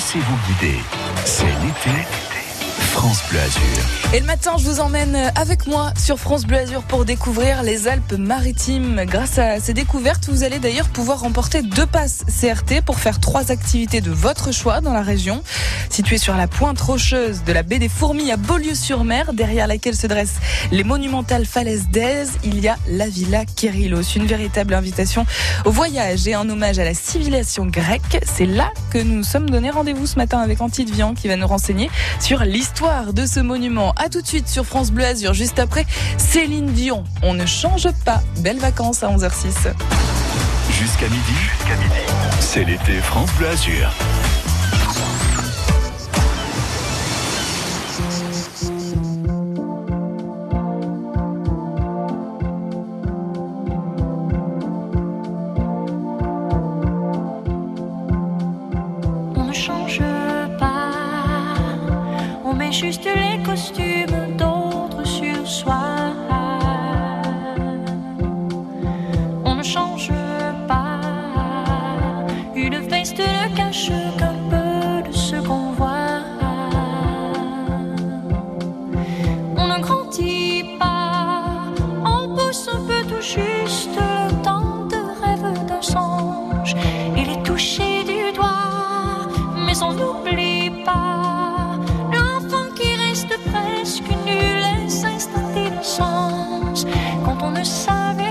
Laissez-vous guider. C'est l'été. France Bleu Azur. Et le matin, je vous emmène avec moi sur France Bleu Azur pour découvrir les Alpes-Maritimes. Grâce à ces découvertes, vous allez d'ailleurs pouvoir remporter deux passes CRT pour faire trois activités de votre choix dans la région. Située sur la pointe rocheuse de la baie des Fourmis à Beaulieu-sur-Mer, derrière laquelle se dressent les monumentales falaises d'Aise, il y a la Villa Kérilos. Une véritable invitation au voyage et un hommage à la civilisation grecque. C'est là que nous nous sommes donné rendez-vous ce matin avec Antide Vian qui va nous renseigner sur l'histoire de ce monument. A tout de suite sur France Bleu Azur, juste après Céline Dion. On ne change pas. Belles vacances à 11h06. Jusqu'à midi, jusqu'à midi, c'est l'été France Bleu Azur. Mais on n'oublie pas l'enfant qui reste presque nul et s'installe d'innocence. Quand on ne savait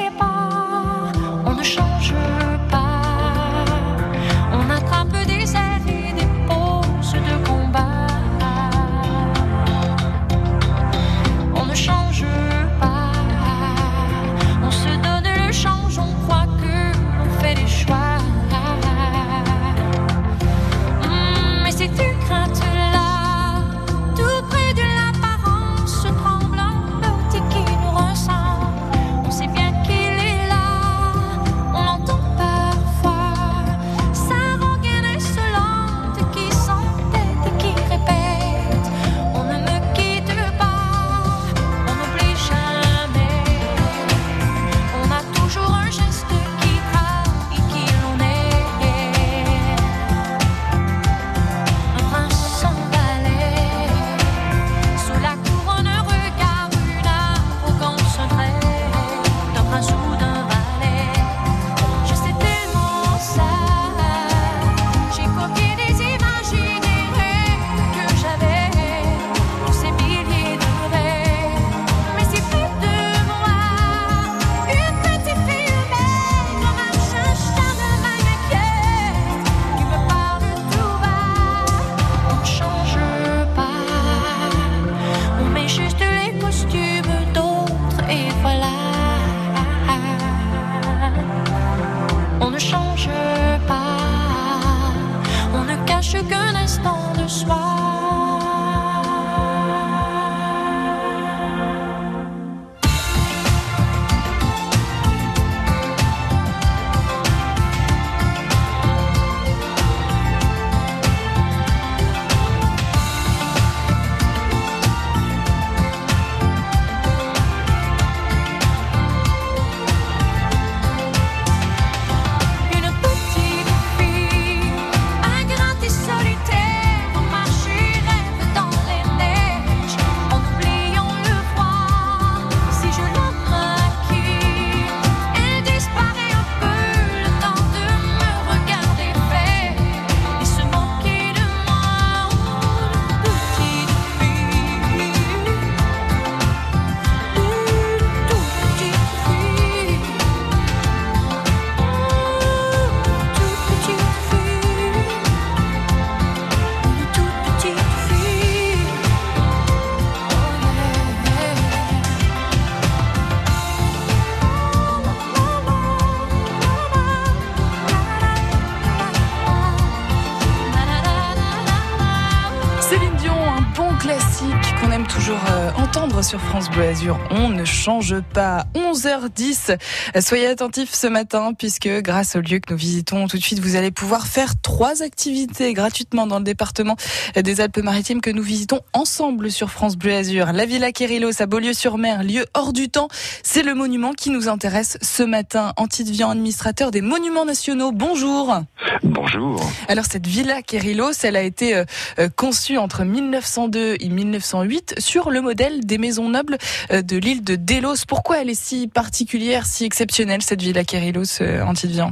Céline Dion, un bon classique qu'on aime toujours euh, entendre sur France Bleu Azur. On ne change pas. 11h10. Soyez attentifs ce matin puisque grâce au lieu que nous visitons tout de suite, vous allez pouvoir faire trois activités gratuitement dans le département des Alpes-Maritimes que nous visitons ensemble sur France Bleu Azur. La Villa Kérilos à Beaulieu-sur-Mer, lieu hors du temps. C'est le monument qui nous intéresse ce matin. Antide Vian, administrateur des monuments nationaux. Bonjour. Bonjour. Alors cette Villa Kérilos, elle a été euh, euh, conçue entre 1902 et 1908 sur le modèle des maisons nobles euh, de l'île de Délos. Pourquoi elle est si particulière, si exceptionnelle cette Villa Kérilos, Antide Vian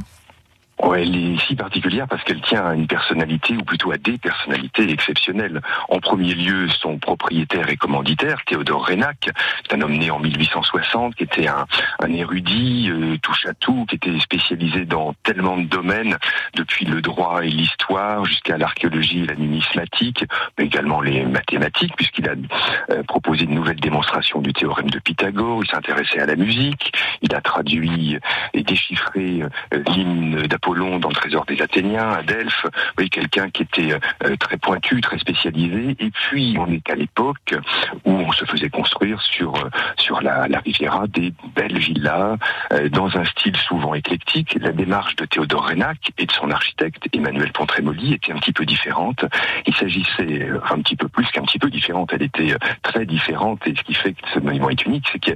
Ouais, elle est si particulière parce qu'elle tient à une personnalité, ou plutôt à des personnalités exceptionnelles. En premier lieu, son propriétaire et commanditaire, Théodore Renac, c'est un homme né en 1860, qui était un, un érudit, euh, touche à tout, qui était spécialisé dans tellement de domaines, depuis le droit et l'histoire, jusqu'à l'archéologie et la numismatique, mais également les mathématiques, puisqu'il a euh, proposé une nouvelle démonstration du théorème de Pythagore, il s'intéressait à la musique, il a traduit et déchiffré euh, l'hymne d'Apollon dans le trésor des Athéniens, à Delphes. Quelqu'un qui était euh, très pointu, très spécialisé. Et puis, on est à l'époque où on se faisait construire sur euh, sur la, la Riviera des belles villas euh, dans un style souvent éclectique. La démarche de Théodore Renac et de son architecte Emmanuel Pontremoli était un petit peu différente. Il s'agissait un petit peu plus qu'un petit peu différente. Elle était très différente et ce qui fait que ce monument est unique, c'est que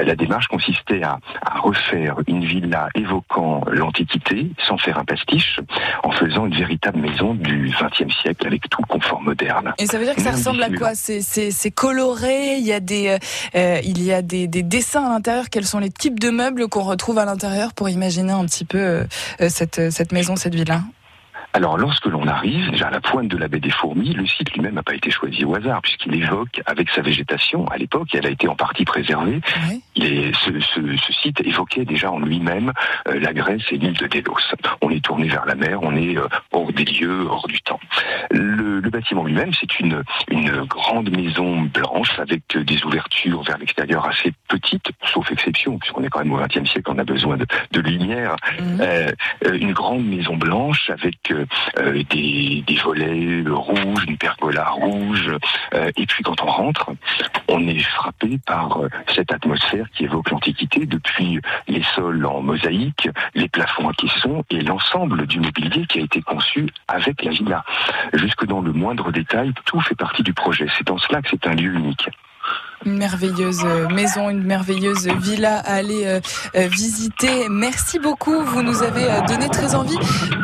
la démarche consistait à, à refaire une villa évoquant l'Antiquité sans faire un pastiche, en faisant une véritable maison du XXe siècle avec tout le confort moderne. Et ça veut dire que ça ressemble à quoi C'est coloré, il y a des, euh, il y a des, des dessins à l'intérieur. Quels sont les types de meubles qu'on retrouve à l'intérieur pour imaginer un petit peu euh, euh, cette, cette maison, cette villa? Alors, lorsque l'on arrive, déjà à la pointe de la baie des Fourmis, le site lui-même n'a pas été choisi au hasard, puisqu'il évoque, avec sa végétation, à l'époque, elle a été en partie préservée, ce, ce, ce, site évoquait déjà en lui-même euh, la Grèce et l'île de Délos. On est tourné vers la mer, on est euh, hors des lieux, hors du temps. Le, le bâtiment lui-même, c'est une, une grande maison blanche avec des ouvertures vers l'extérieur assez petites, sauf exception, puisqu'on est quand même au XXe siècle, on a besoin de, de lumière. Mhm. Euh, une grande maison blanche avec des, des, volets rouges, une pergola rouge. Et puis quand on rentre, on est frappé par cette atmosphère qui évoque l'Antiquité, depuis les sols en mosaïque, les plafonds à caissons et l'ensemble du mobilier qui a été conçu avec la villa. Jusque dans le moindre détail, tout fait partie du projet. C'est en cela que c'est un lieu unique une merveilleuse maison, une merveilleuse villa à aller euh, euh, visiter. Merci beaucoup. Vous nous avez euh, donné très envie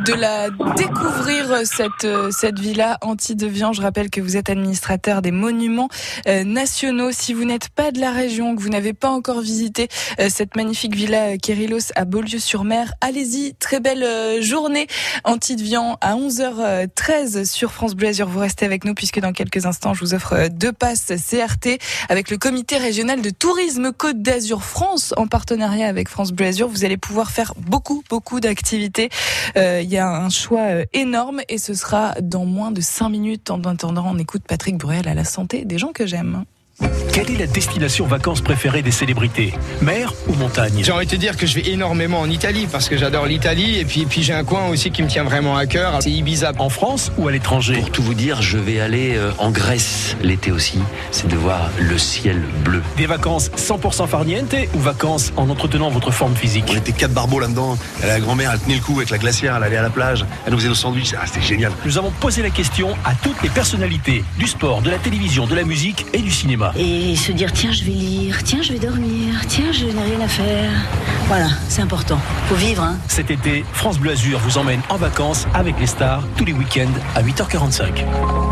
de la découvrir cette cette villa anti-deviant. Je rappelle que vous êtes administrateur des monuments nationaux. Si vous n'êtes pas de la région, que vous n'avez pas encore visité cette magnifique villa Kérilos à Beaulieu-sur-Mer, allez-y. Très belle journée anti-deviant à 11h13 sur France Bleu. Vous restez avec nous puisque dans quelques instants, je vous offre deux passes CRT avec avec le comité régional de tourisme Côte d'Azur France en partenariat avec France Bleu Azur. Vous allez pouvoir faire beaucoup, beaucoup d'activités. Euh, il y a un choix euh, énorme et ce sera dans moins de 5 minutes. En attendant, on écoute Patrick Bruel à la santé des gens que j'aime. Quelle est la destination vacances préférée des célébrités? Mer ou montagne? J'ai envie de te dire que je vais énormément en Italie parce que j'adore l'Italie et puis, puis j'ai un coin aussi qui me tient vraiment à cœur, c'est Ibiza. En France ou à l'étranger? Pour tout vous dire, je vais aller euh, en Grèce l'été aussi, c'est de voir le ciel bleu. Des vacances 100% farniente ou vacances en entretenant votre forme physique? On était quatre barbeaux là-dedans, la grand-mère elle tenait le coup avec la glacière, elle allait à la plage, elle nous faisait nos sandwichs, ah, c'était génial. Nous avons posé la question à toutes les personnalités du sport, de la télévision, de la musique et du cinéma. Et se dire tiens je vais lire, tiens je vais dormir, tiens je n'ai rien à faire. Voilà, c'est important. Faut vivre. Hein. Cet été, France Bleu Azur vous emmène en vacances avec les stars tous les week-ends à 8h45.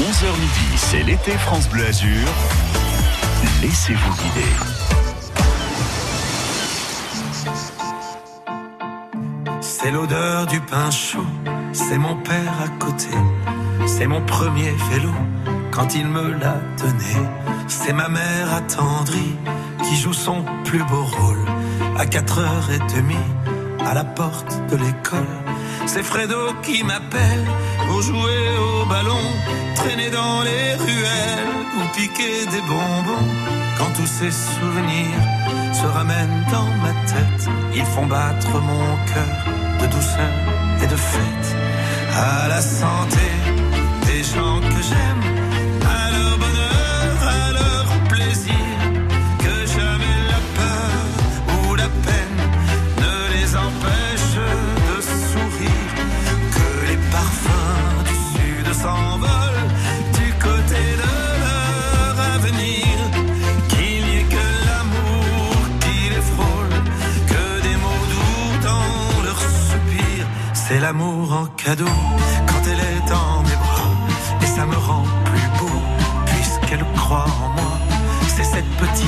11h midi, c'est l'été France Bleu Azur. Laissez-vous guider. C'est l'odeur du pain chaud, c'est mon père à côté, c'est mon premier vélo quand il me l'a donné. C'est ma mère attendrie qui joue son plus beau rôle à 4h30 à la porte de l'école. C'est Fredo qui m'appelle pour jouer au ballon, traîner dans les ruelles ou piquer des bonbons. Quand tous ces souvenirs se ramènent dans ma tête, ils font battre mon cœur de douceur et de fête. À la santé des gens que j'aime, l'amour en cadeau quand elle est dans mes bras, et ça me rend plus beau puisqu'elle croit en moi. C'est cette petite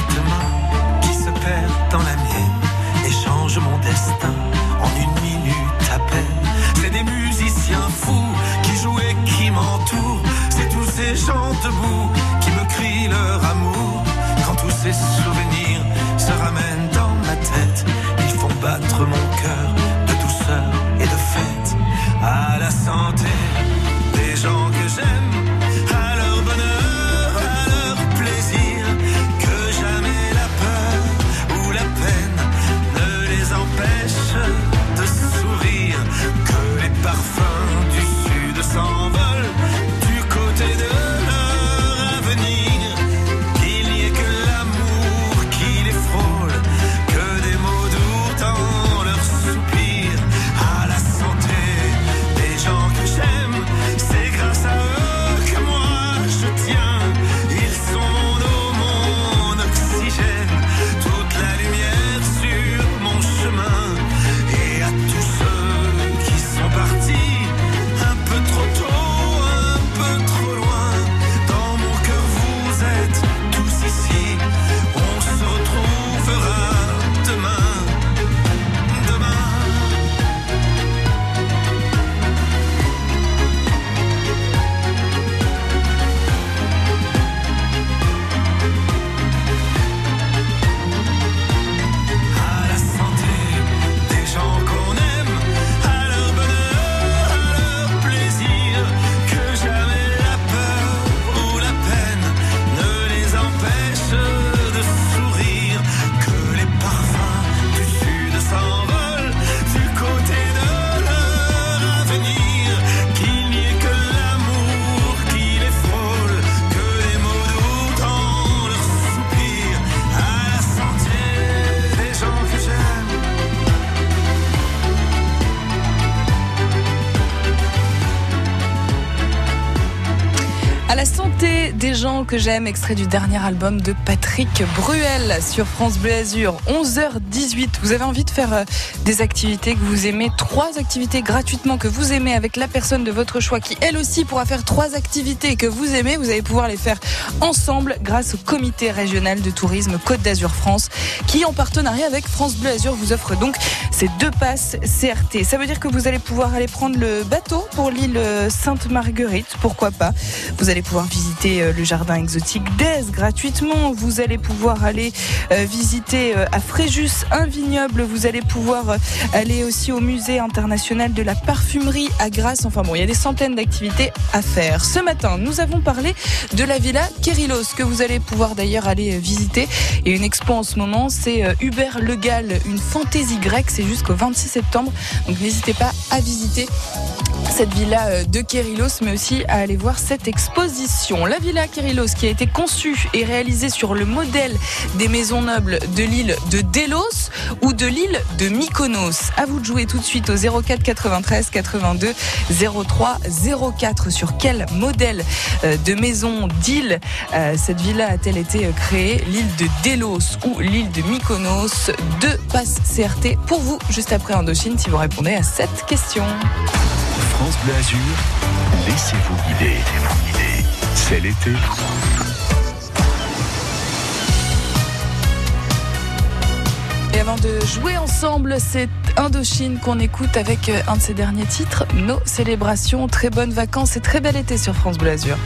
j'aime, extrait du dernier album de Patrick Bruel sur France Bleu Azur, 11h18. Vous avez envie de faire euh, des activités que vous aimez, trois activités gratuitement que vous aimez avec la personne de votre choix qui elle aussi pourra faire trois activités que vous aimez. Vous allez pouvoir les faire ensemble grâce au comité régional de tourisme Côte d'Azur France qui en partenariat avec France Bleu Azur vous offre donc deux passes CRT. Ça veut dire que vous allez pouvoir aller prendre le bateau pour l'île Sainte-Marguerite, pourquoi pas? Vous allez pouvoir visiter euh, le jardin exotique d'Aise gratuitement. Vous allez pouvoir aller euh, visiter euh, à Fréjus un vignoble. Vous allez pouvoir euh, aller aussi au musée international de la parfumerie à Grasse. Enfin bon, il y a des centaines d'activités à faire. Ce matin, nous avons parlé de la villa Kérilos que vous allez pouvoir d'ailleurs aller euh, visiter. Et une expo en ce moment, c'est euh, Hubert Le Gall, une fantaisie grecque. C'est jusqu'au 26 septembre. Donc n'hésitez pas à visiter cette villa euh, de Kérilos, mais aussi à aller voir cette exposition. La villa Kérilos qui a été conçue et réalisée sur le modèle des maisons nobles de l'île de Délos ou de l'île de Mykonos. À vous de jouer tout de suite au 04 93 82 03 04 sur quel modèle euh, de maison d'île euh, cette villa a-t-elle été créée? L'île de Délos ou l'île de Mykonos? Deux passes CRT pour vous juste après Indochine si vous répondez à cette question. France Bleu Azur, laissez-vous guider. C'est l'été. Et avant de jouer ensemble, c'est Indochine qu'on écoute avec euh, un de ses derniers titres, Nos célébrations. Très bonnes vacances et très bel été sur France Bleu Azur.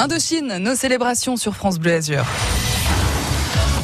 Indochine, nos célébrations sur France Bleu Azur.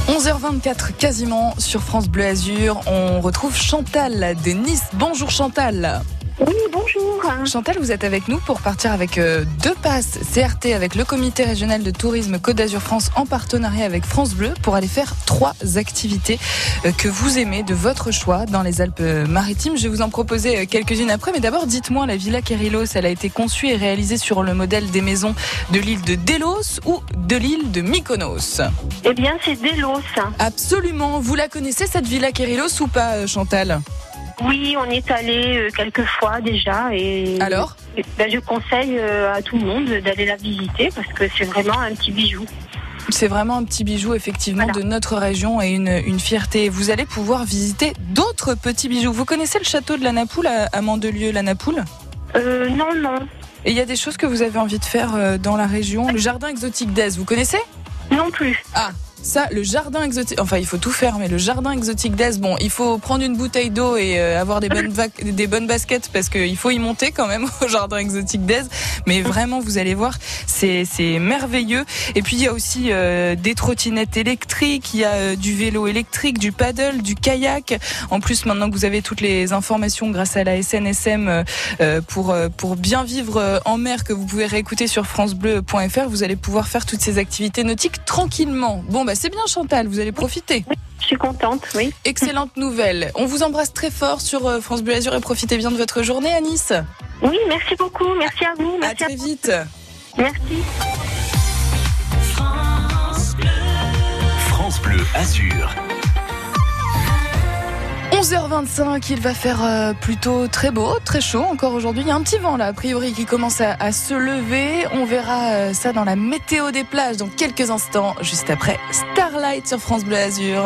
11h24 quasiment sur France Bleu Azur. On retrouve Chantal de Nice. Bonjour Chantal. Oui, bonjour. Chantal, vous êtes avec nous pour partir avec euh, deux passes CRT avec le comité régional de tourisme Côte d'Azur France en partenariat avec France Bleu pour aller faire trois activités euh, que vous aimez de votre choix dans les Alpes-Maritimes. Je vais vous en proposer euh, quelques-unes après, mais d'abord dites-moi, la Villa Kerilos, elle a été conçue et réalisée sur le modèle des maisons de l'île de Delos ou de l'île de Mykonos? Eh bien, c'est Delos. Absolument. Vous la connaissez cette Villa Kerilos ou pas, Chantal? Oui, on est allé euh, quelques fois déjà et Alors ben, je conseille euh, à tout le monde d'aller la visiter parce que c'est vraiment un petit bijou. C'est vraiment un petit bijou effectivement de notre région et une, une fierté. Vous allez pouvoir visiter d'autres petits bijoux. Vous connaissez le château de la Napoule à, à Mandelieu, la Napoule? Euh, non, non. Et il y a des choses que vous avez envie de faire euh, dans la région? Le jardin exotique d'Aise, vous connaissez? Non plus. Ah ça, le jardin exotique, enfin il faut tout faire, mais le jardin exotique d'Aise, bon, il faut prendre une bouteille d'eau et euh, avoir des bonnes, des bonnes baskets parce qu'il faut y monter quand même au jardin exotique d'Aise. Mais vraiment, vous allez voir, c'est merveilleux. Et puis il y a aussi euh, des trottinettes électriques, il y a euh, du vélo électrique, du paddle, du kayak. En plus, maintenant que vous avez toutes les informations grâce à la SNSM euh, euh, pour euh, pour bien vivre en mer que vous pouvez réécouter sur francebleu.fr, vous allez pouvoir faire toutes ces activités nautiques tranquillement. Bon, bah c'est bien Chantal, vous allez profiter. Je suis contente, oui. Excellente nouvelle. On vous embrasse très fort sur euh, France Bleu Azur et profitez bien de votre journée à Nice. Oui, merci beaucoup. Merci à vous. À Merci très vite. Merci. France Bleu Azur. 11h25, il va faire euh, plutôt très beau, très chaud encore aujourd'hui. Il y a un petit vent là, a priori, qui commence à, à se lever. On verra euh, ça dans la météo des plages dans quelques instants, juste après Starlight sur France Bleu Azur.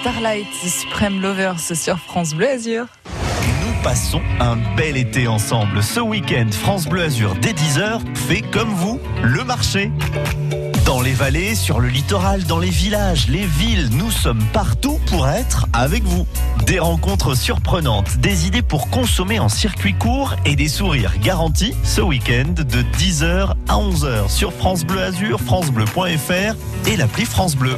Starlight Supreme Lovers sur France Bleu Azur. Nous passons un bel été ensemble. Ce week-end, France Bleu Azur dès 10h fait comme vous le marché. Dans les vallées, sur le littoral, dans les villages, les villes, nous sommes partout pour être avec vous. Des rencontres surprenantes, des idées pour consommer en circuit court et des sourires garantis ce week-end de 10h à 11h sur France Bleu Azur, francebleu.fr et l'appli France Bleu.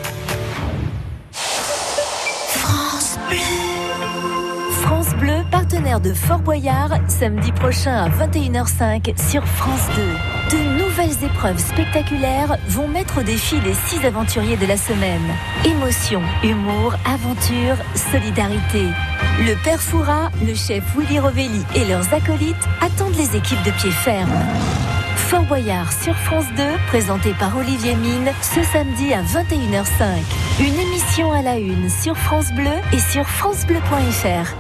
France Bleu. Partenaire de Fort Boyard, samedi prochain à 21h05 sur France 2. De nouvelles épreuves spectaculaires vont mettre au défi les six aventuriers de la semaine. Émotion, humour, aventure, solidarité. Le père Foura, le chef Willy Rovelli et leurs acolytes attendent les équipes de pied ferme. Fort Boyard sur France 2, présenté par Olivier Mine, ce samedi à 21h05. Une émission à la une sur France Bleu et sur francebleu.fr.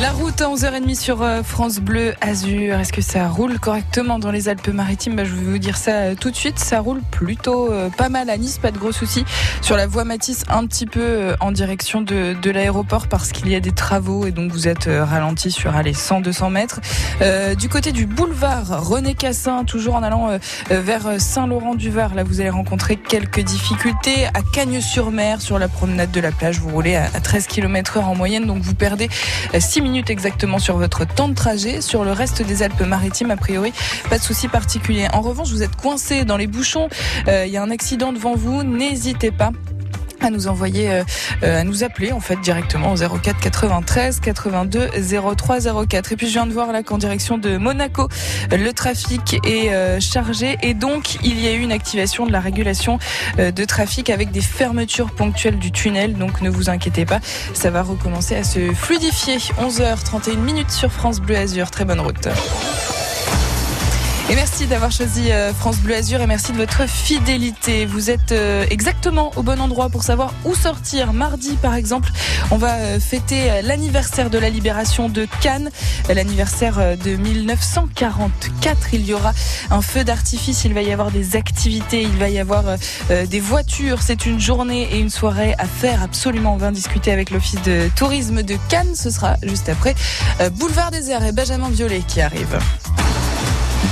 La route à 11h30 sur euh, France Bleu Azur. Est-ce que ça roule correctement dans les Alpes-Maritimes? Bah, Je vais vous dire ça euh, tout de suite. Ça roule plutôt euh, pas mal à Nice, pas de gros soucis. Sur la voie Matisse, un petit peu en direction de, de l'aéroport parce qu'il y a des travaux et donc vous êtes ralenti sur allez, 100-200 mètres. Euh, du côté du boulevard René Cassin, toujours en allant vers Saint-Laurent-du-Var, là vous allez rencontrer quelques difficultés. À Cagnes-sur-Mer, sur la promenade de la plage, vous roulez à, à 13 km heure en moyenne, donc vous perdez 6 minutes exactement sur votre temps de trajet. Sur le reste des Alpes-Maritimes, a priori, pas de souci particulier. En revanche, vous êtes coincé dans les bouchons. Euh, Il y a un accident devant vous. N'hésitez pas à nous envoyer, euh, à nous appeler en fait directement au 04 93 82 03 04. Et puis je viens de voir là qu'en direction de Monaco, le trafic est euh, chargé et donc il y a eu une activation de la régulation euh, de trafic avec des fermetures ponctuelles du tunnel. Donc ne vous inquiétez pas, ça va recommencer à se fluidifier. 11h31 minutes sur France Bleu Azur. Très bonne route. Et merci d'avoir choisi euh, France Bleu Azur et merci de votre fidélité. Vous êtes euh, exactement au bon endroit pour savoir où sortir. Mardi, par exemple, on va euh, fêter l'anniversaire de la libération de Cannes, l'anniversaire de 1944. Il y aura un feu d'artifice, il va y avoir des activités, il va y avoir des voitures. C'est une journée et une soirée à faire absolument. On va en discuter avec l'Office de tourisme de Cannes. Ce sera juste après Boulevard des Airs et Benjamin Violet qui arrive.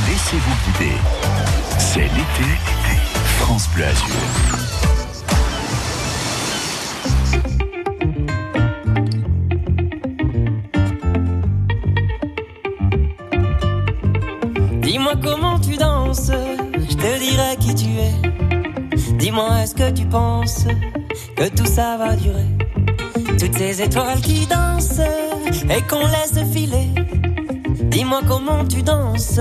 Laissez-vous guider. C'est l'été. France Bleu. Dis-moi comment tu danses, je te dirai qui tu es. Dis-moi est-ce que tu penses que tout ça va durer? Toutes ces étoiles qui dansent et qu'on laisse filer. Dis-moi comment tu danses,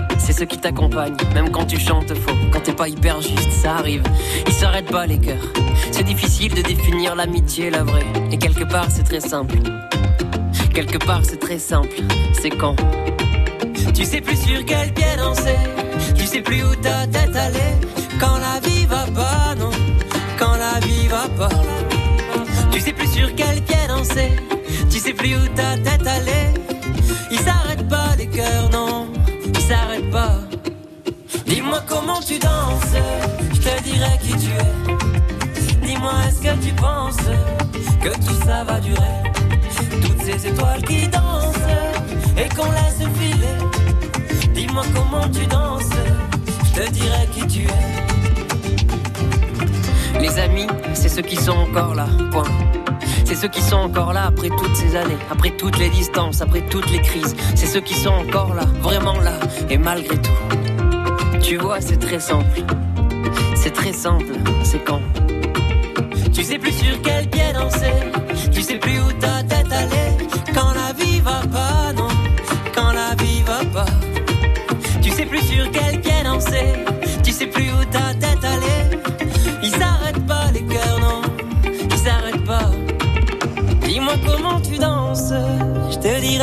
C'est ceux qui t'accompagnent, même quand tu chantes faux, quand t'es pas hyper juste, ça arrive. Ils s'arrêtent pas les cœurs. C'est difficile de définir l'amitié, la vraie. Et quelque part, c'est très simple. Quelque part, c'est très simple. C'est quand? Tu sais plus sur quel pied danser. Tu sais plus où ta tête allait. Quand la vie va pas, non. Quand la vie va pas. Tu sais plus sur quel pied danser. Tu sais plus où ta tête allait. Ils s'arrêtent pas les cœurs, non. Ils s'arrêtent pas. Dis-moi comment tu danses. Je te dirai qui tu es. Dis-moi est-ce que tu penses que tout ça va durer? Toutes ces étoiles qui dansent et qu'on laisse filer. Dis-moi comment tu danses. Je te dirai qui tu es. Les amis, c'est ceux qui sont encore là. Point. C'est ceux qui sont encore là après toutes ces années, après toutes les distances, après toutes les crises. C'est ceux qui sont encore là, vraiment là, et malgré tout. Tu vois, c'est très simple. C'est très simple, c'est quand Tu sais plus sur quel pied danser, tu sais plus où ta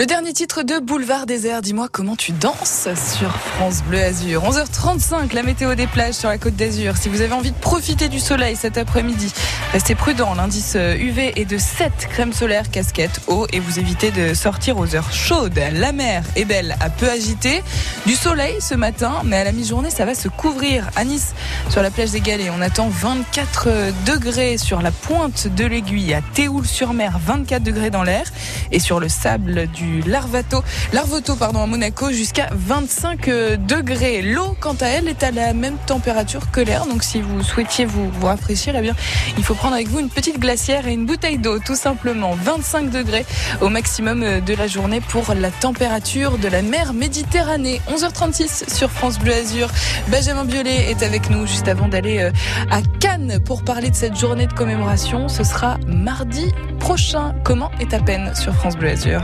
Le dernier titre de Boulevard Désert, dis-moi comment tu danses sur France Bleu Azur. 11h35, la météo des plages sur la côte d'Azur. Si vous avez envie de profiter du soleil cet après-midi, restez prudent. L'indice UV est de 7, crème solaire, casquette, eau et vous évitez de sortir aux heures chaudes. La mer est belle, à peu agitée. Du soleil ce matin, mais à la mi-journée, ça va se couvrir. À Nice, sur la plage des Galets, on attend 24 degrés sur la pointe de l'aiguille. À Théoul-sur-Mer, 24 degrés dans l'air. Et sur le sable du Larvato, Larvoto pardon, à Monaco jusqu'à 25 degrés. L'eau, quant à elle, est à la même température que l'air. Donc si vous souhaitiez vous, rafraîchir, eh bien, il faut prendre avec vous une petite glacière et une bouteille d'eau, tout simplement. 25 degrés au maximum de la journée pour la température de la mer Méditerranée. 11h36 sur France Bleu Azur. Benjamin Biolay est avec nous juste avant d'aller à Cannes pour parler de cette journée de commémoration. Ce sera mardi prochain. Comment est à peine sur France Bleu Azur?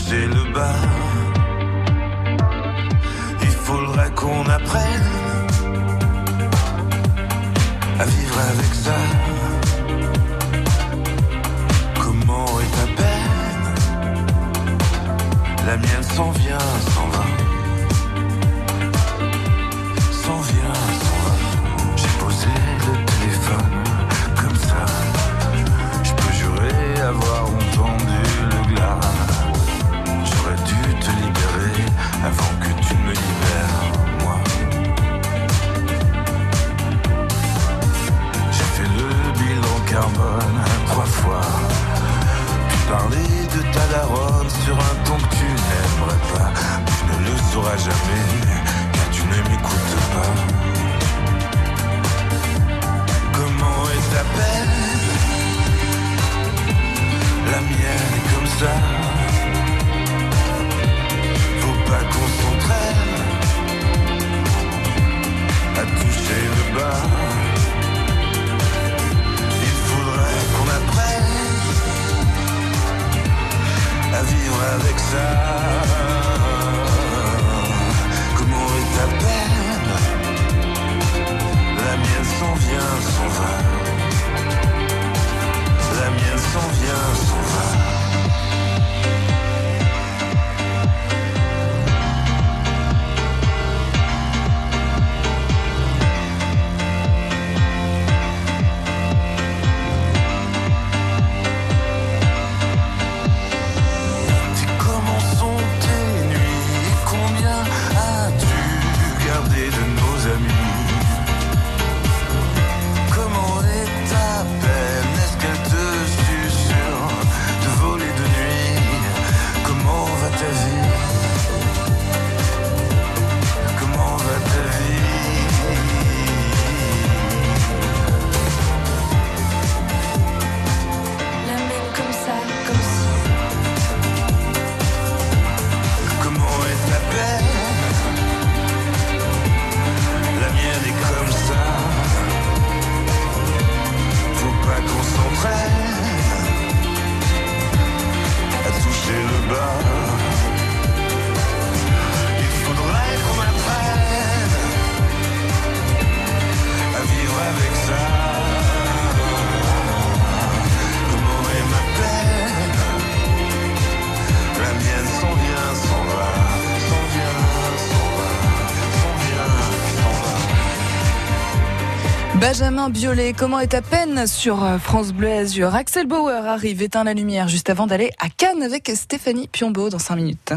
Toucher le bas. Il faudrait qu'on apprenne à vivre avec ça. Comment est ta peine La mienne s'en vient, s'en va. avant que tu me libères, moi. J'ai fait le bilan carbone trois fois. Puis parler de ta daronne sur un ton que tu n'aimerais pas. Tu ne le sauras jamais, car tu ne m'écoutes pas. Comment est ta peine La mienne est comme ça pas qu'on s'entraîne à toucher le bas. Il faudrait qu'on apprenne à vivre avec ça. Comment est ta peine La mienne s'en vient, s'en va. La mienne s'en vient, s'en va. Benjamin Biolay, comment est à peine sur euh, France Bleu Azur? Axel Bauer arrive, éteint la lumière juste avant d'aller à Cannes avec Stéphanie Piombo dans 5 minutes.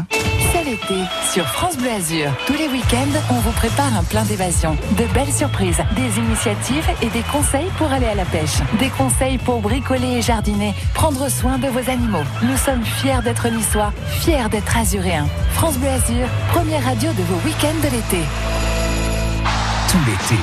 C'est l'été sur France Bleu Azur. Tous les week-ends, on vous prépare un plein d'évasion, de belles surprises, des initiatives et des conseils pour aller à la pêche. Des conseils pour bricoler et jardiner, prendre soin de vos animaux. Nous sommes fiers d'être niçois, fiers d'être azuréens. France Bleu Azur, première radio de vos week-ends de l'été. Tout l'été,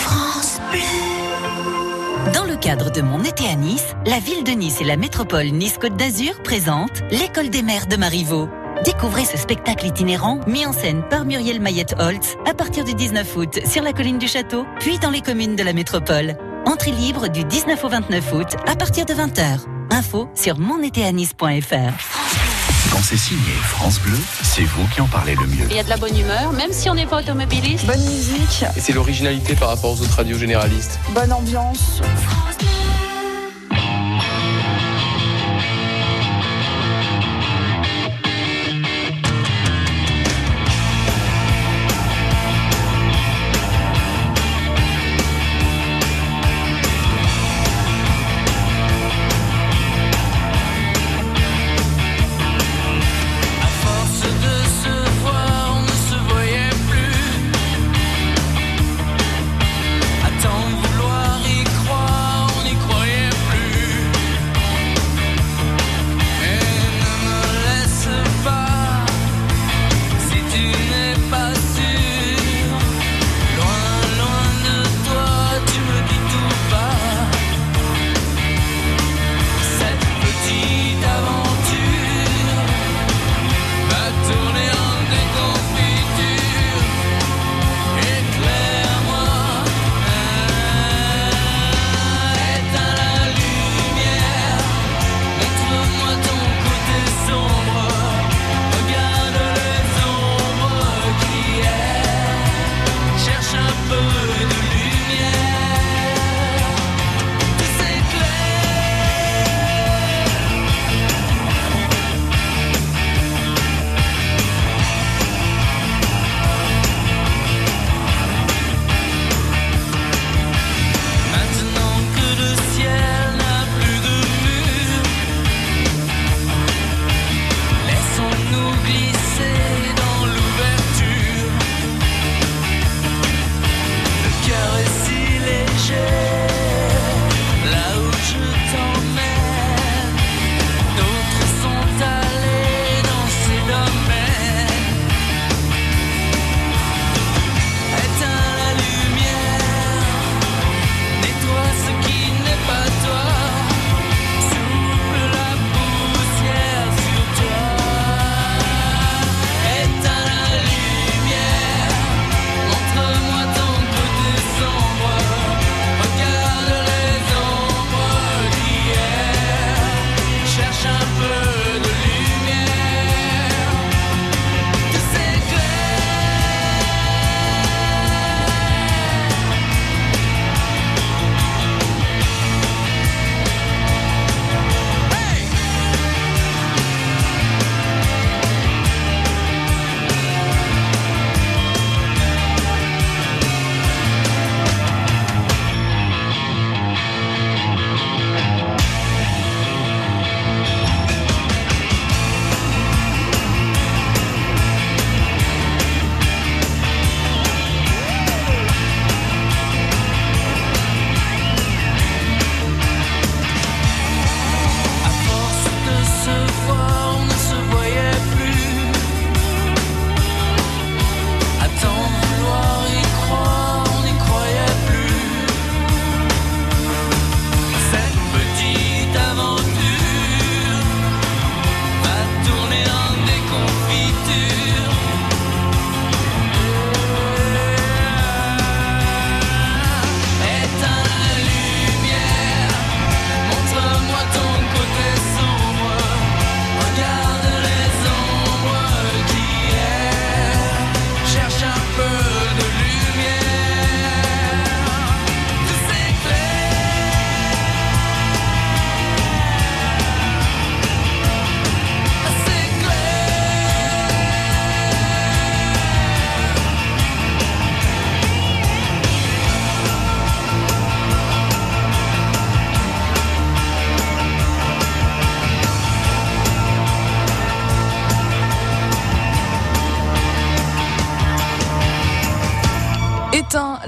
France Bleu. Dans le cadre de mon été à Nice, la ville de Nice et la métropole Nice-Côte d'Azur présentent l'École des maires de Marivaux. Découvrez ce spectacle itinérant mis en scène par Muriel Mayette-Holtz à partir du 19 août sur la colline du château, puis dans les communes de la métropole. Entrée libre du 19 au 29 août à partir de 20h. Info sur monétéanis.fr. Quand c'est signé France Bleu, c'est vous qui en parlez le mieux. Il y a de la bonne humeur, même si on n'est pas automobiliste. Bonne musique. Et c'est l'originalité par rapport aux autres radios généralistes. Bonne ambiance.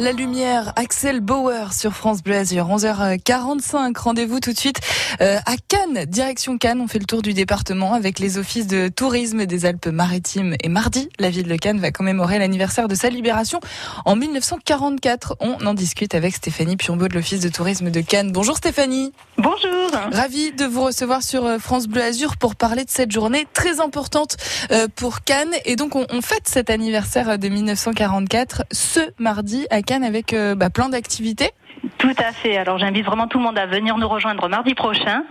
La lumière, Axel Bauer sur France Bleu Azur, 11h45. Rendez-vous tout de suite euh, à Cannes, direction Cannes. On fait le tour du département avec les offices de tourisme des Alpes-Maritimes. Et mardi, la ville de Cannes va commémorer l'anniversaire de sa libération en 1944. On en discute avec Stéphanie Piombo de l'office de tourisme de Cannes. Bonjour Stéphanie. Bonjour. Ravi de vous recevoir sur euh, France Bleu Azur pour parler de cette journée très importante euh, pour Cannes. Et donc on, on fête cet anniversaire de 1944 ce mardi à Cannes avec euh, bah, plein d'activités. Tout à fait. Alors j'invite vraiment tout le monde à venir nous rejoindre mardi prochain.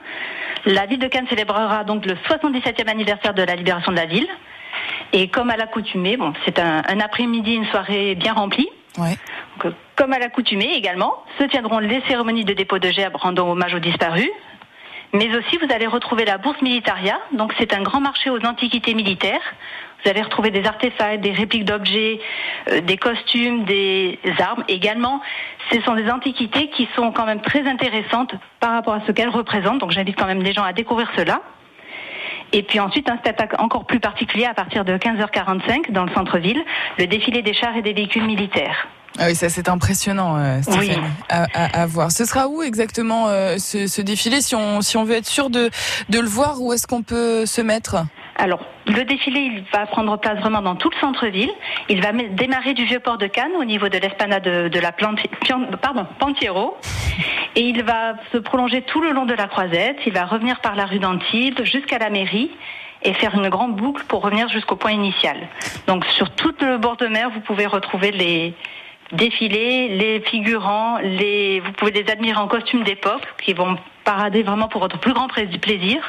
La ville de Cannes célébrera donc le 77e anniversaire de la libération de la ville. Et comme à l'accoutumée, bon, c'est un, un après-midi, une soirée bien remplie. Ouais. Donc, euh, comme à l'accoutumée également, se tiendront les cérémonies de dépôt de gerbes rendant hommage aux disparus. Mais aussi, vous allez retrouver la bourse Militaria. Donc, c'est un grand marché aux antiquités militaires. Vous allez retrouver des artefacts, des répliques d'objets, euh, des costumes, des armes. Également, ce sont des antiquités qui sont quand même très intéressantes par rapport à ce qu'elles représentent. Donc, j'invite quand même les gens à découvrir cela. Et puis ensuite, un spectacle encore plus particulier à partir de 15h45 dans le centre-ville, le défilé des chars et des véhicules militaires. Ah oui, ça c'est impressionnant, euh, Stéphanie, Oui. à, à- à voir. Ce sera où exactement euh, ce, ce défilé si on, si on veut être sûr de, de le voir, où est-ce qu'on peut se mettre? Alors, le défilé, il va prendre place vraiment dans tout le centre-ville. Il va démarrer du vieux port de Cannes au niveau de l'esplanade de, la Pian- pardon, Pantiero. Et il va se prolonger tout le long de la croisette. Il va revenir par la rue d'Antibes jusqu'à la mairie et faire une grande boucle pour revenir jusqu'au point initial. Donc, sur tout le bord de mer, vous pouvez retrouver les défilés, les figurants, les, vous pouvez les admirer en costume d'époque qui vont parader vraiment pour votre plus grand plaisir.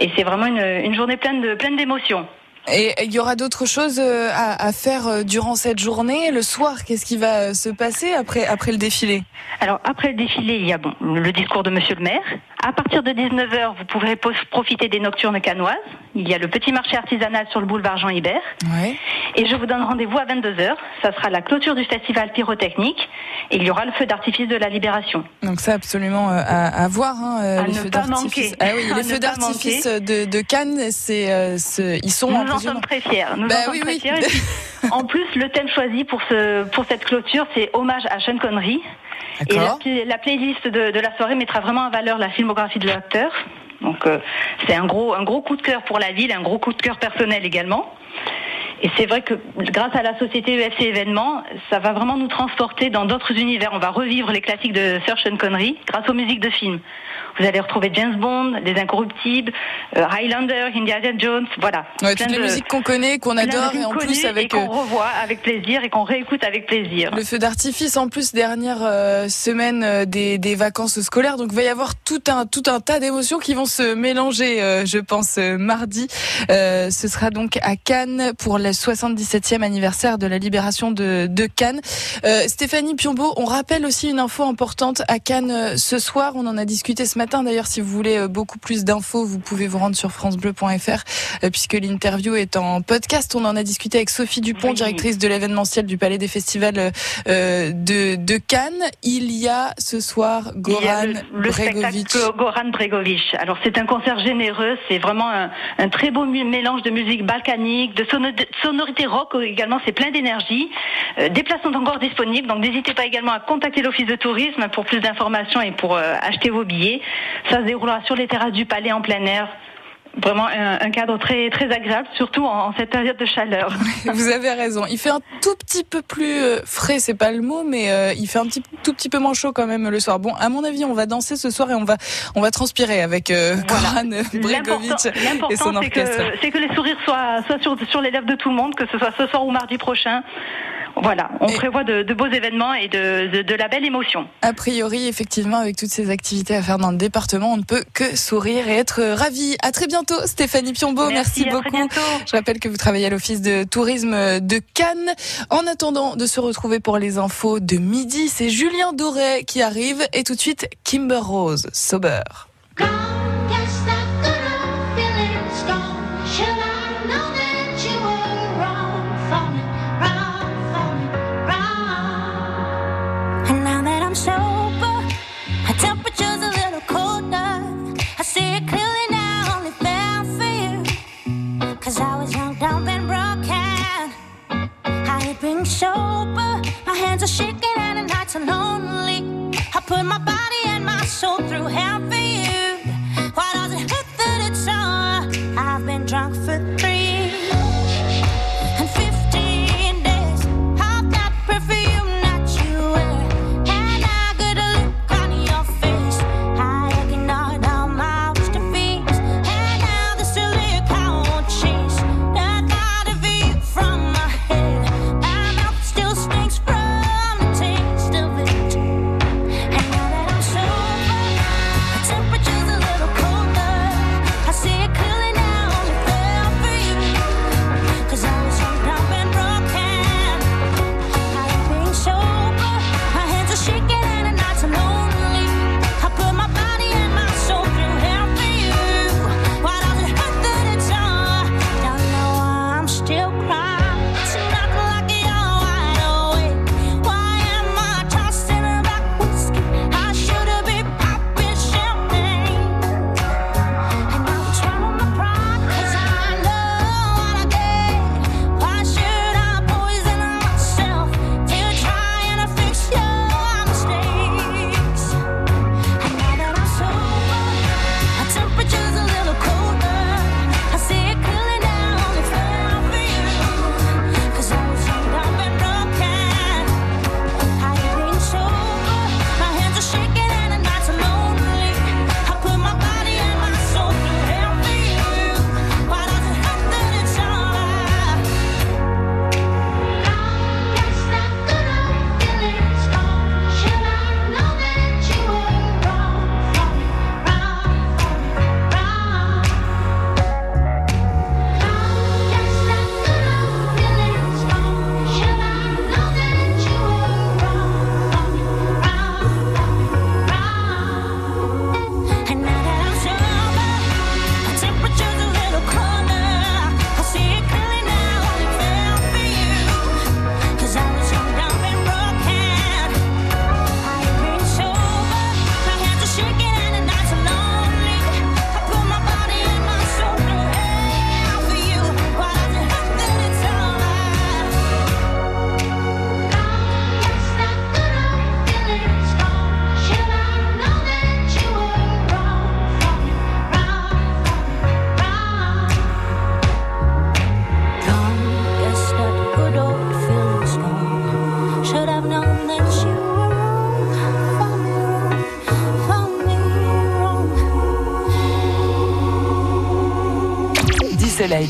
Et c'est vraiment une, une journée pleine de pleine d'émotions. Et il y aura d'autres choses euh, à, à faire euh, durant cette journée. Le soir, qu'est-ce qui va se passer après, après le défilé? Alors après le défilé, il y a bon le discours de Monsieur le Maire. À partir de 19h, vous pourrez profiter des nocturnes canoises. Il y a le petit marché artisanal sur le boulevard Jean Hibert. Ouais. Et je vous donne rendez-vous à 22h. Ça sera la clôture du festival pyrotechnique. Et il y aura le feu d'artifice de la Libération. Donc ça, absolument euh, à, à voir. Hein, euh, À les ne feux pas d'artifice. manquer. Ah oui, les feux d'artifice de, de Cannes, c'est, euh, ils sont Nous en sommes très fiers. Nous Bah en sommes oui, très oui. fiers. En plus, le thème choisi pour, ce, pour cette clôture, c'est hommage à Sean Connery. Et la, playlist de, de la soirée mettra vraiment en valeur la filmographie de l'acteur. Donc euh, c'est un gros, un gros coup de cœur pour la ville, un gros coup de cœur personnel également. Et c'est vrai que grâce à la société UFC événements, ça va vraiment nous transporter dans d'autres univers. On va revivre les classiques de Sir Sean Connery grâce aux musiques de films. Vous allez retrouver James Bond, Les Incorruptibles, euh, Highlander, Indiana Jones, voilà. Ouais, toutes les de- musiques qu'on connaît, qu'on adore, et en plus avec et qu'on euh, revoit avec plaisir et qu'on réécoute avec plaisir. le feu d'artifice. En plus, dernière euh, semaine des, des vacances scolaires, donc il va y avoir tout un tout un tas d'émotions qui vont se mélanger, euh, je pense, mardi. Ce sera donc à Cannes pour le 77e anniversaire de la libération de, de Cannes. Stéphanie Piombo, on rappelle aussi une info importante à Cannes ce soir. On en a discuté ce matin. D'ailleurs, si vous voulez euh, beaucoup plus d'infos, vous pouvez vous rendre sur francebleu.fr euh, puisque l'interview est en podcast. On en a discuté avec Sophie Dupont, directrice de l'événementiel du Palais des Festivals euh, de, de Cannes. Il y a ce soir Goran le, le Bregovic. spectacle Goran Bregovic. Alors c'est un concert généreux, c'est vraiment un, un très beau mélange de musique balkanique, de sono- de sonorité rock également, c'est plein d'énergie. Des places sont encore disponibles, donc n'hésitez pas également à contacter l'office de tourisme pour plus d'informations et pour acheter vos billets. Ça se déroulera sur les terrasses du palais en plein air. Vraiment un, un cadre très très agréable, surtout en, en cette période de chaleur. Vous avez raison. Il fait un tout petit peu plus euh, frais, c'est pas le mot, mais euh, il fait un petit tout petit peu moins chaud quand même le soir. Bon, à mon avis, on va danser ce soir et on va on va transpirer avec euh, Bregovic L'important- et son c'est que, orchestre. c'est que les sourires soient, soient sur, sur les lèvres de tout le monde, que ce soit ce soir ou mardi prochain. Voilà, on prévoit de, de beaux événements et de, de, de la belle émotion. A priori, effectivement, avec toutes ces activités à faire dans le département, on ne peut que sourire et être ravi. À très bientôt, Stéphanie Piombo. Merci, Merci, à très beaucoup. bientôt. Je rappelle que vous travaillez à l'office de tourisme de Cannes. En attendant de se retrouver pour les infos de midi, c'est Julien Doré qui arrive et tout de suite Kimber Rose, Sober. keeping sober. My hands are shaking and the nights are lonely. I put my body and my soul through hell.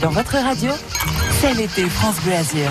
Dans votre radio, c'est l'été France Bleu Azur.